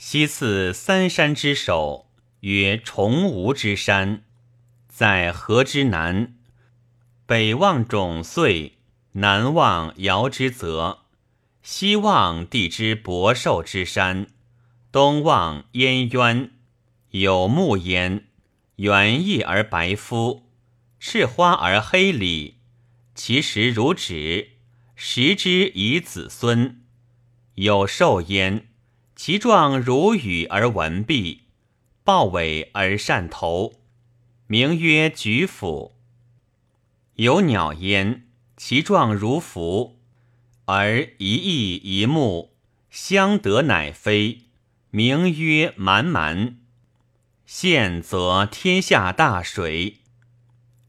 西次三山之首，曰崇吾之山，在河之南。北望种穗，南望尧之泽，西望地之博寿之山，东望燕渊，有木焉，圆翼而白肤，赤花而黑里，其实如纸，食之以子孙。有寿焉，其状如羽而文毕，豹尾而善头，名曰举府。有鸟焉，其状如凫，而一翼一目，相得乃飞，名曰蛮蛮。现则天下大水，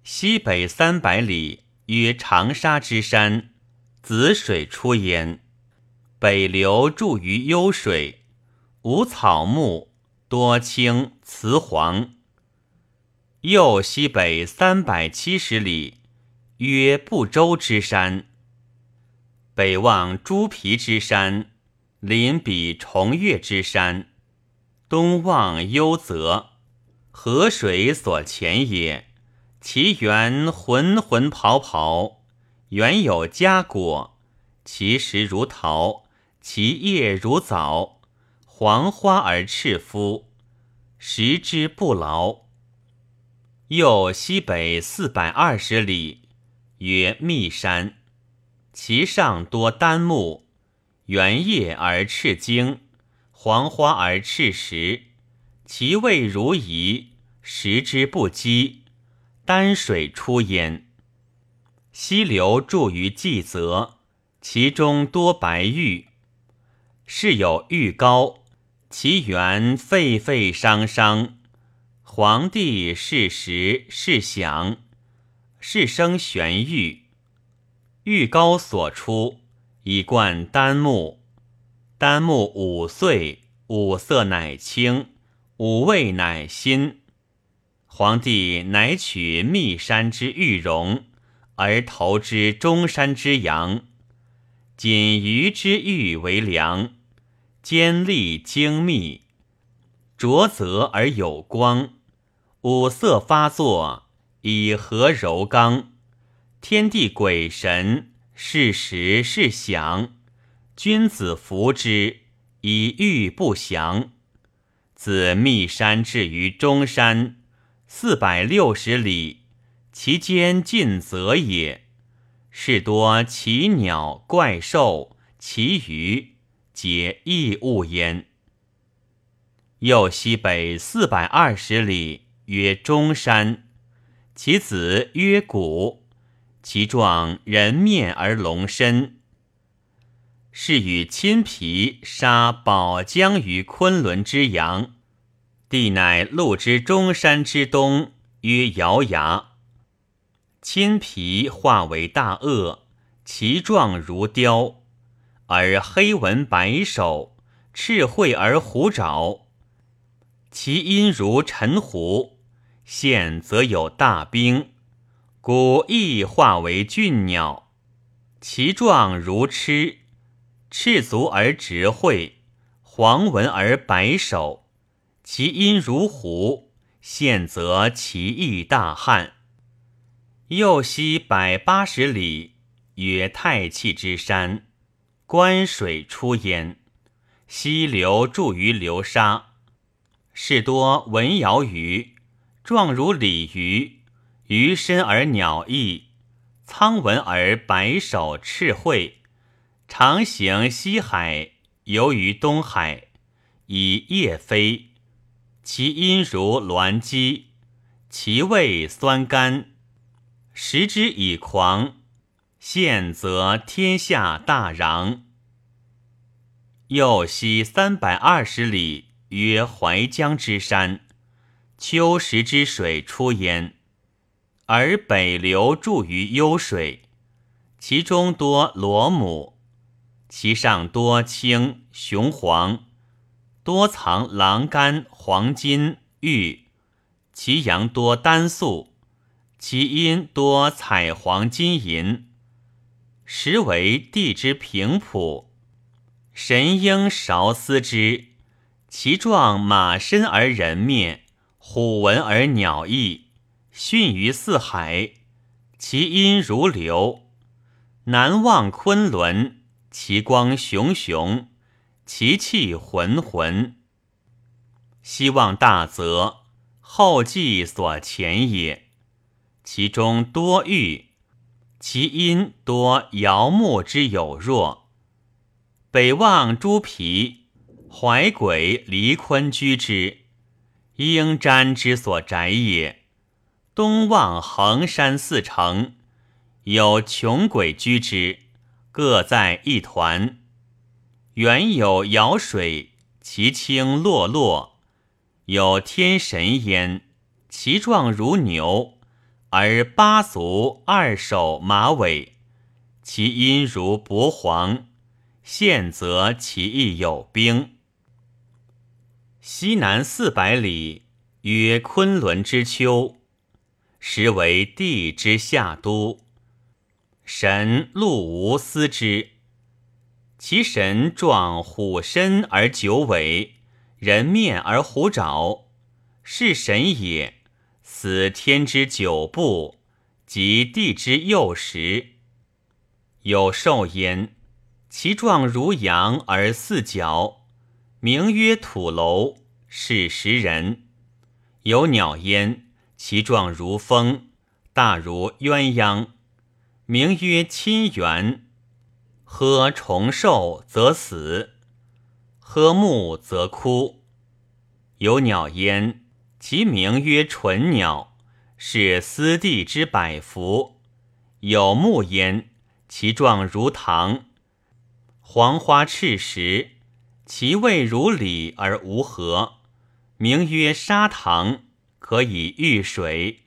西北三百里，曰长沙之山，子水出焉。北流注于幽水，无草木，多青雌黄。右西北三百七十里。曰不周之山，北望猪皮之山，临彼重岳之山，东望幽泽，河水所潜也。其源浑浑跑跑，原有佳果，其实如桃，其叶如枣，黄花而赤肤，食之不劳。又西北四百二十里。曰密山，其上多丹木，圆叶而赤茎，黄花而赤实，其味如饴，食之不饥，丹水出焉。溪流注于济泽，其中多白玉，是有玉膏，其源沸沸伤伤，黄帝是时是祥。是生玄玉，玉膏所出，以冠丹木。丹木五岁，五色乃青，五味乃新。皇帝乃取密山之玉容，而投之中山之阳。仅鱼之玉为良，坚利精密，浊泽而有光，五色发作。以和柔刚，天地鬼神是时是祥，君子服之，以欲不祥。自密山至于中山，四百六十里，其间尽泽也。是多奇鸟怪兽，其余皆异物焉。又西北四百二十里，曰中山。其子曰谷，其状人面而龙身。是与亲皮杀宝江于昆仑之阳，地乃陆之中山之东，曰瑶崖。亲皮化为大鳄，其状如雕，而黑纹白首，赤喙而虎爪，其音如沉虎。现则有大兵，古亦化为俊鸟，其状如螭，赤足而直喙，黄纹而白首，其音如狐。现则其意大汉。右西百八十里，曰太气之山，观水出焉，溪流注于流沙，是多文瑶鱼。状如鲤鱼，鱼身而鸟翼，苍纹而白首赤喙，常行西海，游于东海，以夜飞。其音如鸾鸡，其味酸甘，食之以狂。现则天下大攘。右西三百二十里，曰淮江之山。秋时之水出焉，而北流注于幽水，其中多螺母，其上多青雄黄，多藏狼肝、黄金、玉，其阳多丹素，其阴多彩黄金银，实为地之平朴。神鹰韶思之，其状马身而人面，虎纹而鸟翼，逊于四海。其音如流。南望昆仑，其光熊熊，其气浑浑。西望大泽，后继所前也。其中多玉，其音多摇木之有若。北望朱皮，怀鬼离坤居之，应瞻之所宅也。东望衡山四城，有穷鬼居之，各在一团。原有舀水，其清落落，有天神焉，其状如牛。而八足二手马尾，其音如薄黄。现则其意有兵。西南四百里，曰昆仑之丘，实为地之下都。神陆无思之，其神状虎身而九尾，人面而虎爪，是神也。此天之九部，及地之右时，有兽焉，其状如羊而四角，名曰土楼，是食人。有鸟焉，其状如蜂，大如鸳鸯，名曰亲缘。喝虫兽则死，喝木则枯。有鸟焉。其名曰纯鸟，是斯地之百福，有木焉，其状如堂，黄花赤实，其味如李而无核，名曰砂糖，可以御水，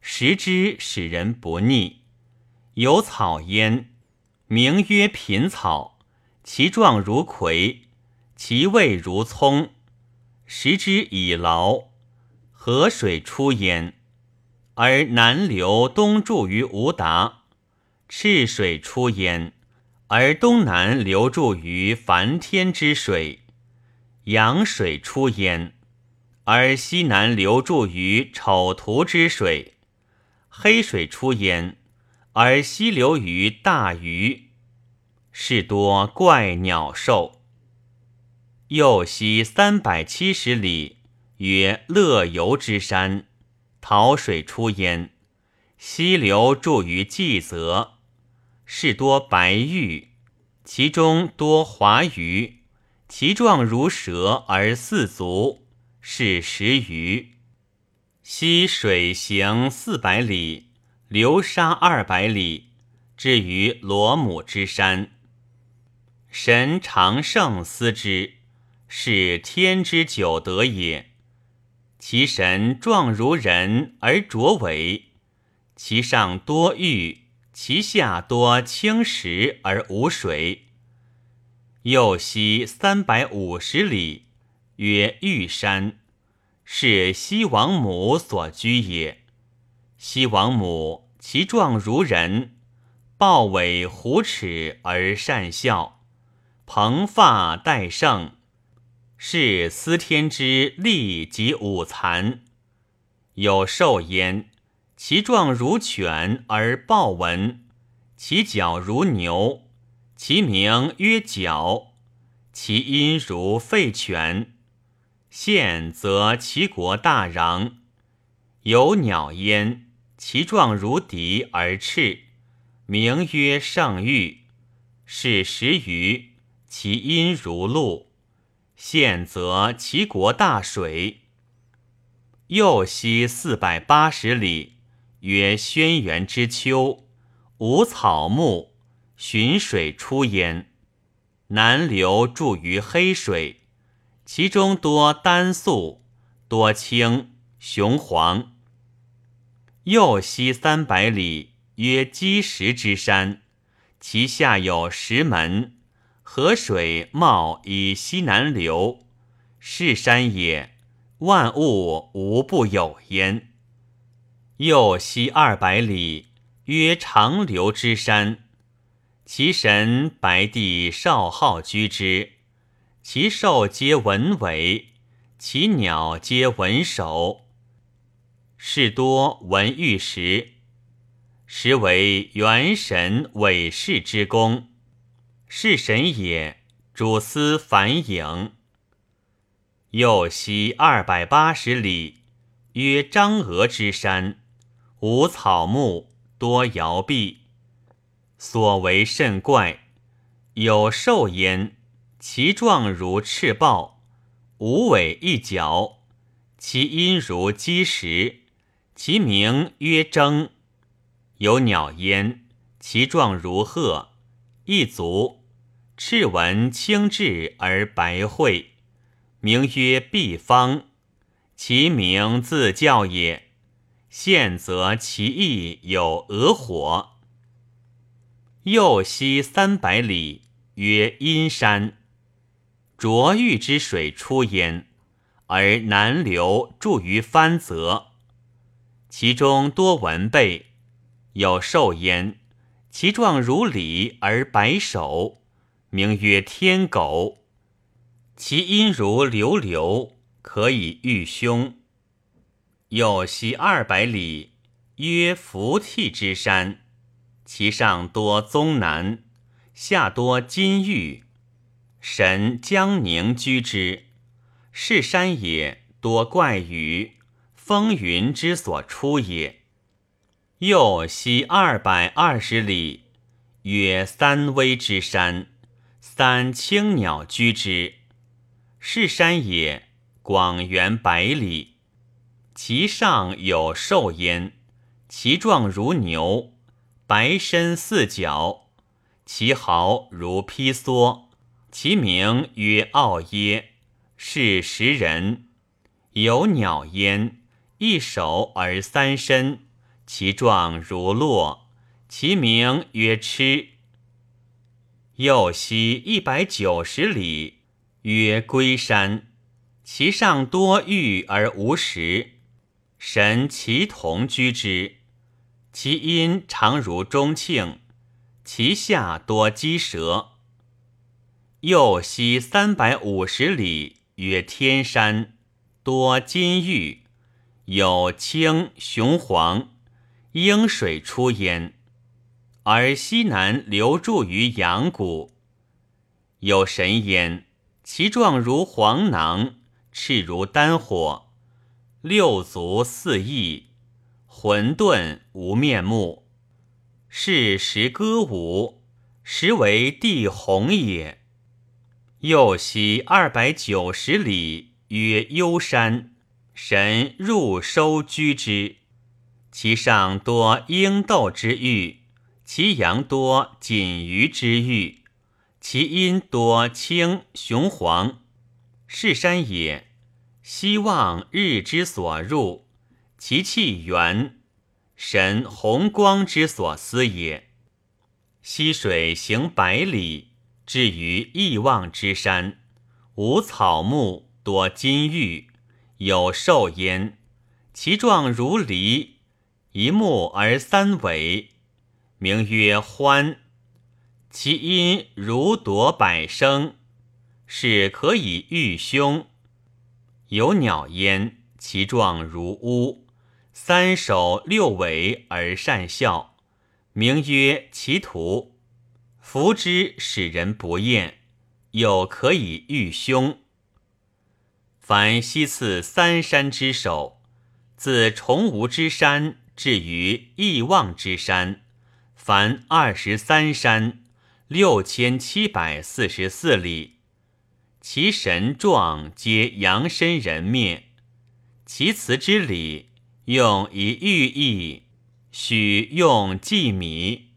食之使人不腻。有草焉，名曰品草，其状如葵，其味如葱，食之以劳。河水出焉，而南流东注于吴达；赤水出焉，而东南流注于梵天之水；阳水出焉，而西南流注于丑图之水；黑水出焉，而西流于大鱼。是多怪鸟兽。右西三百七十里。曰乐游之山，桃水出焉，溪流注于济泽，是多白玉，其中多华鱼，其状如蛇而四足，是食鱼。溪水行四百里，流沙二百里，至于罗母之山。神常胜思之，是天之九德也。其神状如人而卓伟，其上多玉，其下多青石而无水。右西三百五十里，曰玉山，是西王母所居也。西王母其状如人，豹尾虎齿而善笑，蓬发戴胜。是司天之力及五残，有兽焉，其状如犬而豹纹，其角如牛，其名曰角，其音如吠犬。现则其国大壤。有鸟焉，其状如笛而翅，名曰上玉，是食鱼，其音如鹿。现则其国大水，右西四百八十里，曰轩辕之丘，无草木，寻水出焉。南流注于黑水，其中多丹素，多青雄黄。右西三百里，曰积石之山，其下有石门。河水冒以西南流，是山也，万物无不有焉。右西二百里，曰长流之山，其神白帝少昊居之，其兽皆文尾，其鸟皆文首。是多文玉石，实为元神伟士之功。是神也，主司繁影。右西二百八十里，曰张峨之山，无草木，多摇壁。所为甚怪，有兽焉，其状如赤豹，无尾一角，其音如鸡食，其名曰征。有鸟焉，其状如鹤，一足，赤纹青质而白喙。名曰毕方，其名自叫也。现则其意有鹅火。右西三百里，曰阴山，浊玉之水出焉，而南流注于藩泽。其中多文贝，有兽焉，其状如鲤而白首，名曰天狗。其音如流流，可以御凶。有西二百里，曰伏替之山，其上多棕楠，下多金玉。神江宁居之，是山也，多怪鱼，风云之所出也。又西二百二十里，曰三危之山，三青鸟居之。是山也，广圆百里，其上有兽焉，其状如牛，白身四角，其毫如披蓑，其名曰傲耶，是食人。有鸟焉，一手而三身，其状如骆，其名曰螭。右西一百九十里。曰龟山，其上多玉而无石，神其同居之。其阴常如中庆，其下多鸡蛇。右西三百五十里，曰天山，多金玉，有青雄黄，应水出焉，而西南流注于阳谷，有神焉。其状如黄囊，赤如丹火，六足四翼，混沌无面目。是时歌舞，实为地鸿也。右西二百九十里，曰幽山，神入收居之。其上多鹰斗之玉，其阳多锦鱼之玉。其阴多青雄黄，是山也。希望日之所入，其气圆，神红光之所思也。溪水行百里，至于亿望之山，无草木，多金玉，有兽焉。其状如狸，一目而三尾，名曰欢。其音如夺百声，是可以御凶。有鸟焉，其状如乌，三首六尾而善笑，名曰其徒。服之使人不厌，又可以御凶。凡西次三山之首，自崇吾之山至于义望之山，凡二十三山。六千七百四十四里，其神状皆阳身人面，其辞之礼用以寓意，许用祭米。